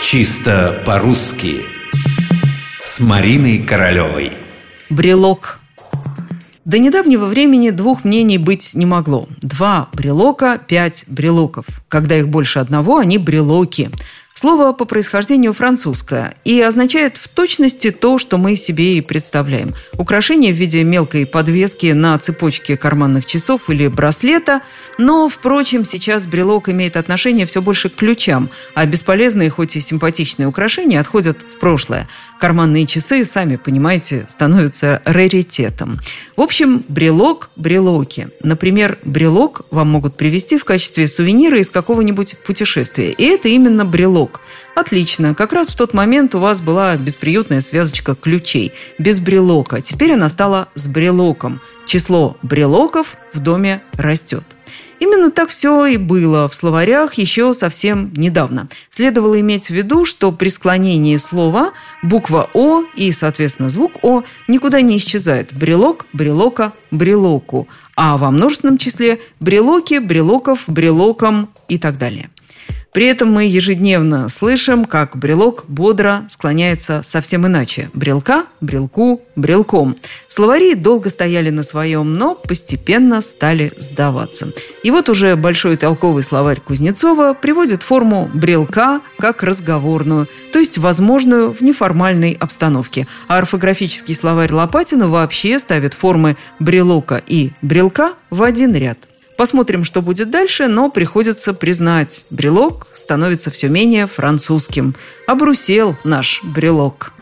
Чисто по-русски С Мариной Королевой Брелок До недавнего времени двух мнений быть не могло. Два брелока, пять брелоков. Когда их больше одного, они брелоки. Слово по происхождению французское и означает в точности то, что мы себе и представляем. Украшение в виде мелкой подвески на цепочке карманных часов или браслета, но, впрочем, сейчас брелок имеет отношение все больше к ключам, а бесполезные, хоть и симпатичные украшения отходят в прошлое. Карманные часы, сами понимаете, становятся раритетом. В общем, брелок – брелоки. Например, брелок вам могут привезти в качестве сувенира из какого-нибудь путешествия. И это именно брелок брелок. Отлично. Как раз в тот момент у вас была бесприютная связочка ключей. Без брелока. Теперь она стала с брелоком. Число брелоков в доме растет. Именно так все и было в словарях еще совсем недавно. Следовало иметь в виду, что при склонении слова буква «о» и, соответственно, звук «о» никуда не исчезает. Брелок, брелока, брелоку. А во множественном числе брелоки, брелоков, брелоком и так далее. При этом мы ежедневно слышим, как брелок бодро склоняется совсем иначе. Брелка, брелку, брелком. Словари долго стояли на своем, но постепенно стали сдаваться. И вот уже большой толковый словарь Кузнецова приводит форму брелка как разговорную, то есть возможную в неформальной обстановке. А орфографический словарь Лопатина вообще ставит формы брелока и брелка в один ряд. Посмотрим, что будет дальше, но приходится признать, брелок становится все менее французским. Обрусел наш брелок.